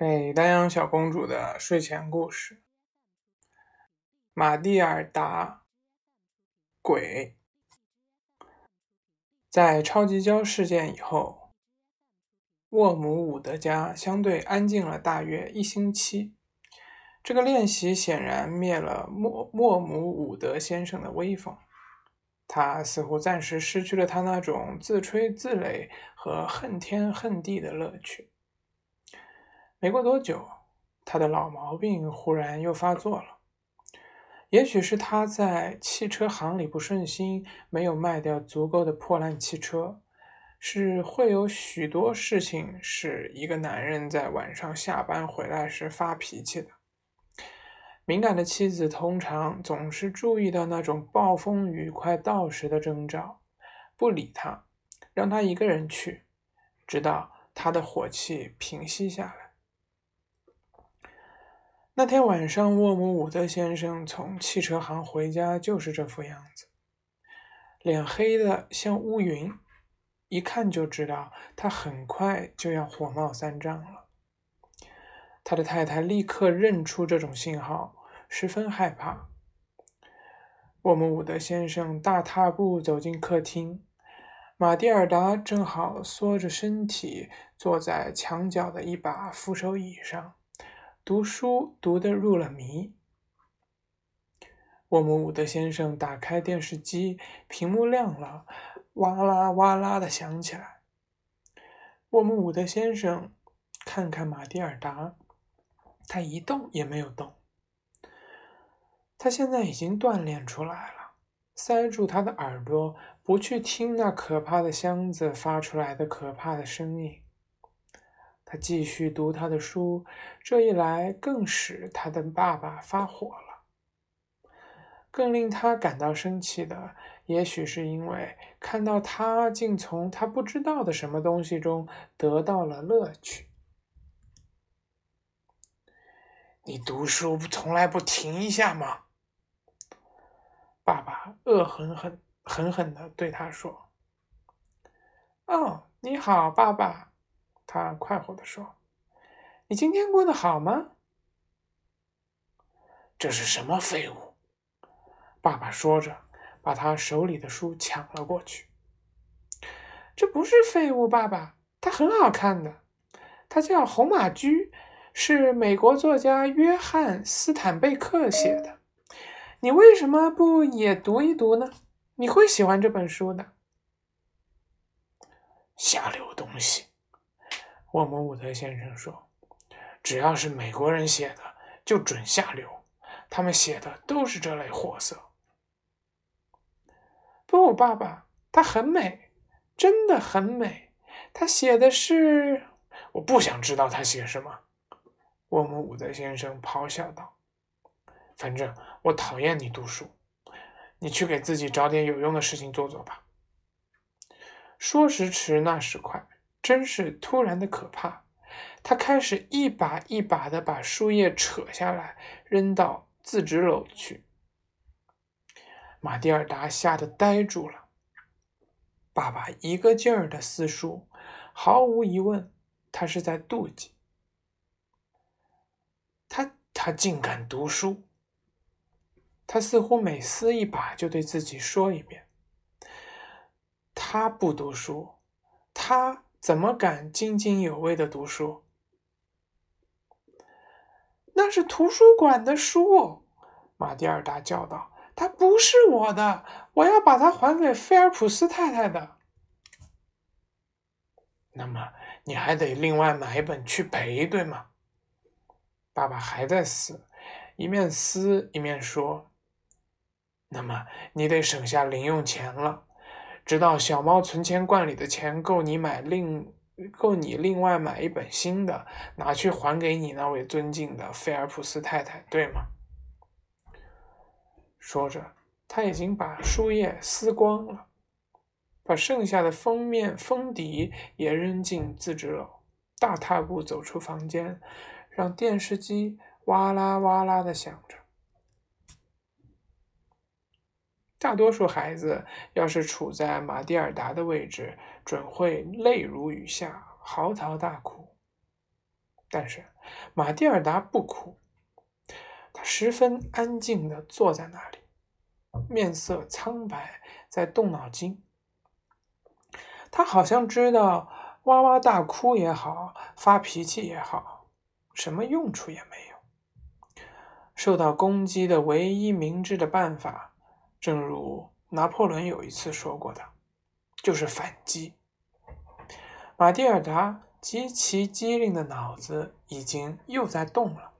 给丹阳小公主的睡前故事：马蒂尔达，鬼。在超级胶事件以后，沃姆伍德家相对安静了大约一星期。这个练习显然灭了莫莫姆伍德先生的威风，他似乎暂时失去了他那种自吹自擂和恨天恨地的乐趣。没过多久，他的老毛病忽然又发作了。也许是他在汽车行里不顺心，没有卖掉足够的破烂汽车。是会有许多事情使一个男人在晚上下班回来时发脾气的。敏感的妻子通常总是注意到那种暴风雨快到时的征兆，不理他，让他一个人去，直到他的火气平息下来。那天晚上，沃姆伍德先生从汽车行回家就是这副样子，脸黑的像乌云，一看就知道他很快就要火冒三丈了。他的太太立刻认出这种信号，十分害怕。沃姆伍德先生大踏步走进客厅，马蒂尔达正好缩着身体坐在墙角的一把扶手椅上。读书读得入了迷。沃姆伍德先生打开电视机，屏幕亮了，哇啦哇啦的响起来。沃姆伍德先生看看马蒂尔达，他一动也没有动。他现在已经锻炼出来了，塞住他的耳朵，不去听那可怕的箱子发出来的可怕的声音。他继续读他的书，这一来更使他的爸爸发火了。更令他感到生气的，也许是因为看到他竟从他不知道的什么东西中得到了乐趣。你读书不从来不停一下吗？爸爸恶狠狠、狠狠地对他说：“哦，你好，爸爸。”他快活地说：“你今天过得好吗？”这是什么废物？爸爸说着，把他手里的书抢了过去。这不是废物，爸爸，它很好看的。它叫《红马驹》，是美国作家约翰·斯坦贝克写的。你为什么不也读一读呢？你会喜欢这本书的。下流东西！沃姆伍德先生说：“只要是美国人写的，就准下流。他们写的都是这类货色。”不，爸爸，他很美，真的很美。他写的是……我不想知道他写什么。”沃姆伍德先生咆哮道：“反正我讨厌你读书，你去给自己找点有用的事情做做吧。”说时迟，那时快。真是突然的可怕！他开始一把一把的把书页扯下来，扔到自纸篓去。马蒂尔达吓得呆住了。爸爸一个劲儿的撕书，毫无疑问，他是在妒忌。他他竟敢读书！他似乎每撕一把就对自己说一遍：“他不读书，他。”怎么敢津津有味的读书？那是图书馆的书，马蒂尔达叫道：“它不是我的，我要把它还给菲尔普斯太太的。”那么你还得另外买一本去赔，对吗？爸爸还在撕，一面撕一面说：“那么你得省下零用钱了。”直到小猫存钱罐里的钱够你买另够你另外买一本新的，拿去还给你那位尊敬的菲尔普斯太太，对吗？说着，他已经把书页撕光了，把剩下的封面封底也扔进自制篓，大踏步走出房间，让电视机哇啦哇啦的响着。大多数孩子要是处在马蒂尔达的位置，准会泪如雨下，嚎啕大哭。但是马蒂尔达不哭，他十分安静地坐在那里，面色苍白，在动脑筋。他好像知道，哇哇大哭也好，发脾气也好，什么用处也没有。受到攻击的唯一明智的办法，正如拿破仑有一次说过的，就是反击。马蒂尔达极其机灵的脑子已经又在动了。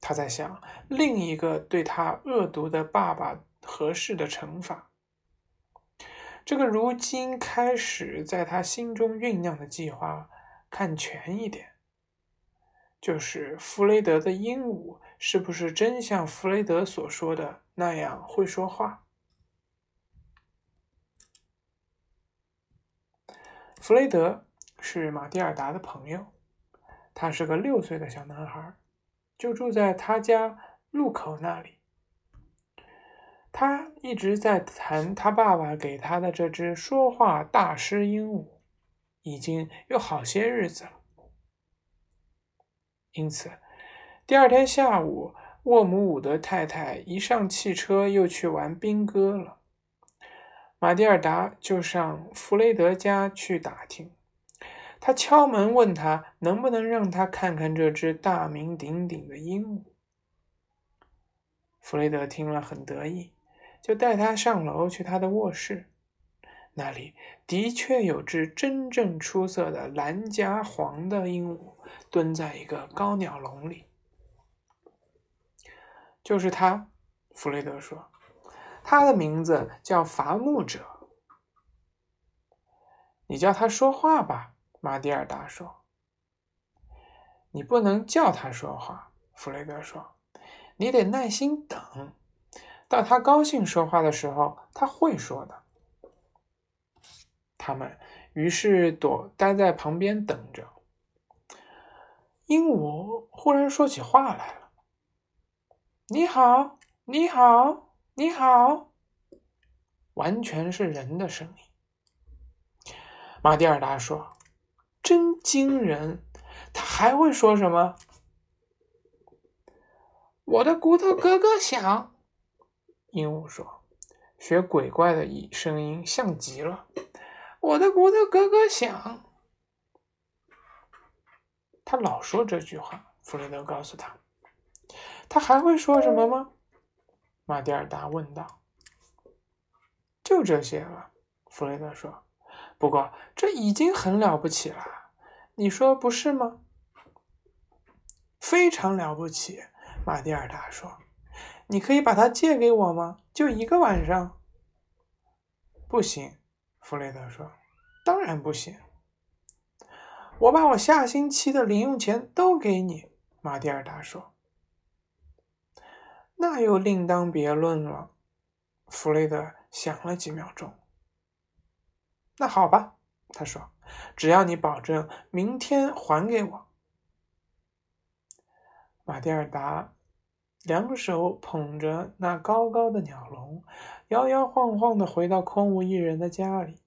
他在想另一个对他恶毒的爸爸合适的惩罚。这个如今开始在他心中酝酿的计划，看全一点，就是弗雷德的鹦鹉是不是真像弗雷德所说的那样会说话？弗雷德是马蒂尔达的朋友，他是个六岁的小男孩，就住在他家路口那里。他一直在谈他爸爸给他的这只说话大师鹦鹉，已经有好些日子了。因此，第二天下午，沃姆伍德太太一上汽车，又去玩兵戈了。马蒂尔达就上弗雷德家去打听，他敲门问他能不能让他看看这只大名鼎鼎的鹦鹉。弗雷德听了很得意，就带他上楼去他的卧室，那里的确有只真正出色的蓝夹黄的鹦鹉蹲在一个高鸟笼里。就是他，弗雷德说。他的名字叫伐木者。你叫他说话吧，马蒂尔达说。你不能叫他说话，弗雷德说。你得耐心等，到他高兴说话的时候，他会说的。他们于是躲待在旁边等着。鹦鹉忽然说起话来了：“你好，你好。”你好，完全是人的声音。马蒂尔达说：“真惊人！他还会说什么？”我的骨头咯咯响。鹦鹉说：“学鬼怪的声音像极了。”我的骨头咯咯响。他老说这句话。弗雷德告诉他：“他还会说什么吗？”马蒂尔达问道：“就这些了。”弗雷德说。“不过这已经很了不起了，你说不是吗？”“非常了不起。”马蒂尔达说。“你可以把它借给我吗？就一个晚上？”“不行。”弗雷德说。“当然不行。”“我把我下星期的零用钱都给你。”马蒂尔达说。那又另当别论了。弗雷德想了几秒钟。那好吧，他说：“只要你保证明天还给我。”马蒂尔达两手捧着那高高的鸟笼，摇摇晃晃的回到空无一人的家里。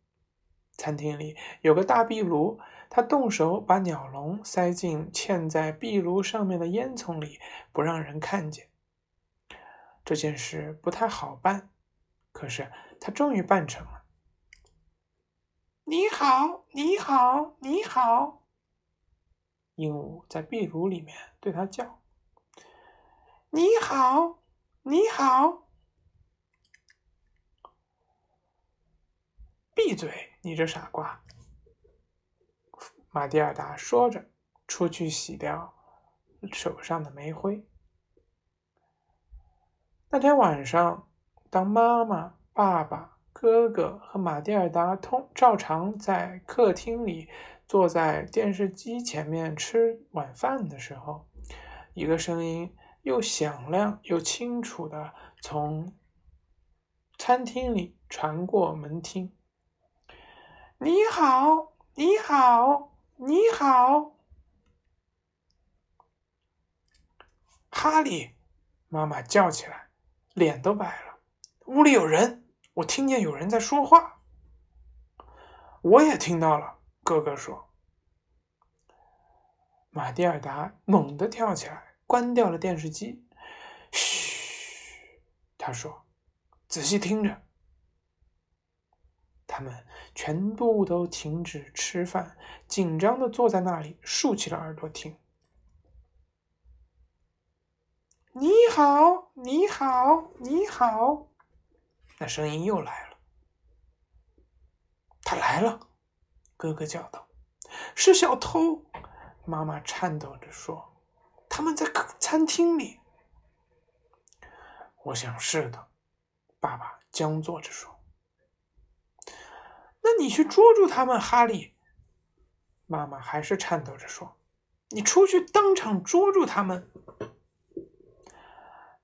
餐厅里有个大壁炉，他动手把鸟笼塞进嵌在壁炉上面的烟囱里，不让人看见。这件事不太好办，可是他终于办成了。你好，你好，你好！鹦鹉在壁炉里面对他叫：“你好，你好！”闭嘴，你这傻瓜！马蒂尔达说着，出去洗掉手上的煤灰。那天晚上，当妈妈、爸爸、哥哥和马蒂尔达通照常在客厅里坐在电视机前面吃晚饭的时候，一个声音又响亮又清楚的从餐厅里传过门厅：“你好，你好，你好，哈利！”妈妈叫起来。脸都白了，屋里有人，我听见有人在说话。我也听到了，哥哥说。马蒂尔达猛地跳起来，关掉了电视机。嘘，他说：“仔细听着。”他们全部都停止吃饭，紧张的坐在那里，竖起了耳朵听。你好，你好，你好！那声音又来了。他来了，哥哥叫道：“是小偷！”妈妈颤抖着说：“他们在客餐厅里。”我想是的，爸爸僵坐着说。那你去捉住他们，哈利。妈妈还是颤抖着说：“你出去当场捉住他们。”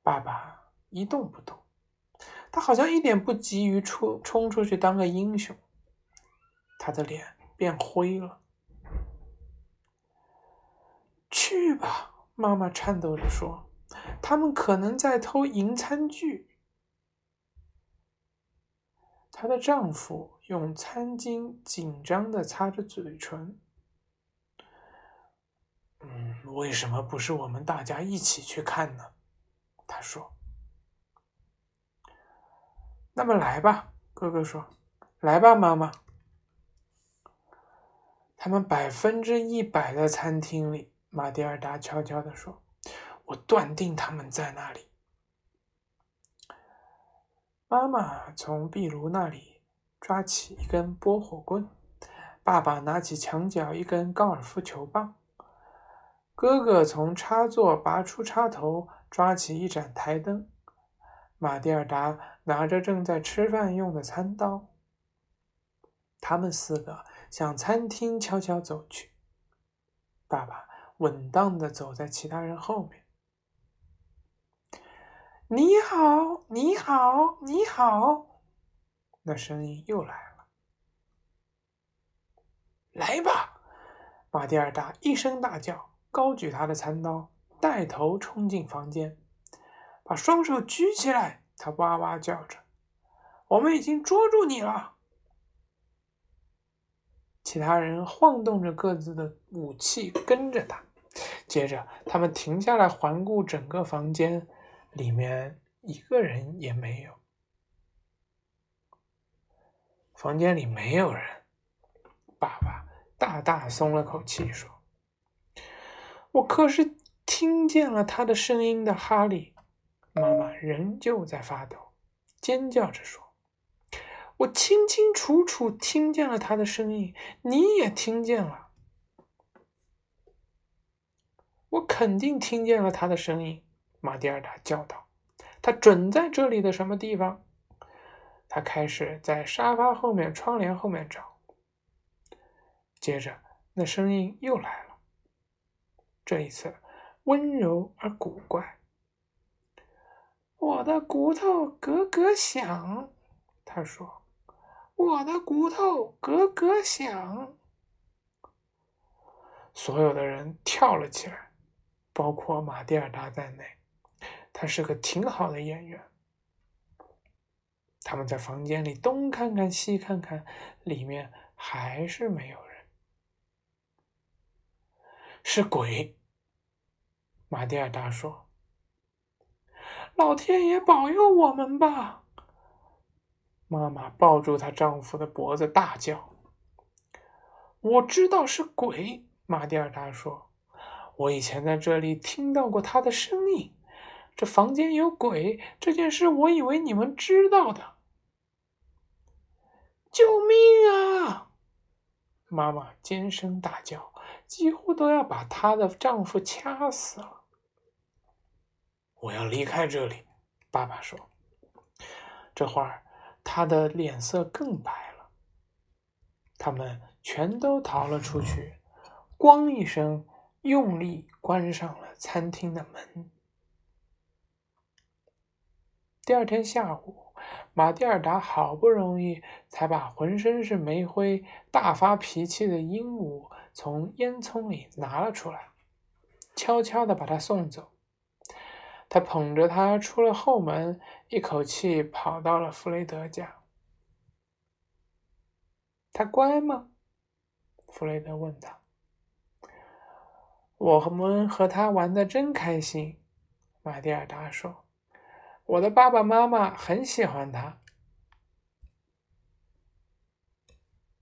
爸爸一动不动，他好像一点不急于出冲出去当个英雄。他的脸变灰了。去吧，妈妈颤抖着说：“他们可能在偷银餐具。”她的丈夫用餐巾紧张的擦着嘴唇。“嗯，为什么不是我们大家一起去看呢？”他说：“那么来吧。”哥哥说：“来吧，妈妈。”他们百分之一百的餐厅里，马蒂尔达悄悄地说：“我断定他们在那里。”妈妈从壁炉那里抓起一根拨火棍，爸爸拿起墙角一根高尔夫球棒，哥哥从插座拔出插头。抓起一盏台灯，马蒂尔达拿着正在吃饭用的餐刀。他们四个向餐厅悄悄走去。爸爸稳当的走在其他人后面。你好，你好，你好！那声音又来了。来吧！马蒂尔达一声大叫，高举他的餐刀。带头冲进房间，把双手举起来。他哇哇叫着：“我们已经捉住你了！”其他人晃动着各自的武器，跟着他。接着，他们停下来环顾整个房间，里面一个人也没有。房间里没有人。爸爸大大松了口气，说：“我可是……”听见了他的声音的哈利，妈妈仍旧在发抖，尖叫着说：“我清清楚楚听见了他的声音，你也听见了。我肯定听见了他的声音。”马蒂尔达叫道：“他准在这里的什么地方？”他开始在沙发后面、窗帘后面找。接着，那声音又来了，这一次。温柔而古怪，我的骨头咯咯响。他说：“我的骨头咯咯响。”所有的人跳了起来，包括马蒂尔达在内。他是个挺好的演员。他们在房间里东看看西看看，里面还是没有人。是鬼。马蒂尔达说：“老天爷保佑我们吧！”妈妈抱住她丈夫的脖子，大叫：“我知道是鬼。”玛蒂尔达说：“我以前在这里听到过他的声音。这房间有鬼这件事，我以为你们知道的。”救命啊！妈妈尖声大叫，几乎都要把她的丈夫掐死了。我要离开这里，爸爸说。这会儿，他的脸色更白了。他们全都逃了出去，咣一声，用力关上了餐厅的门。第二天下午，马蒂尔达好不容易才把浑身是煤灰、大发脾气的鹦鹉从烟囱里拿了出来，悄悄的把它送走。他捧着它出了后门，一口气跑到了弗雷德家。他乖吗？弗雷德问他。我们和他玩的真开心。”玛蒂尔达说：“我的爸爸妈妈很喜欢他。”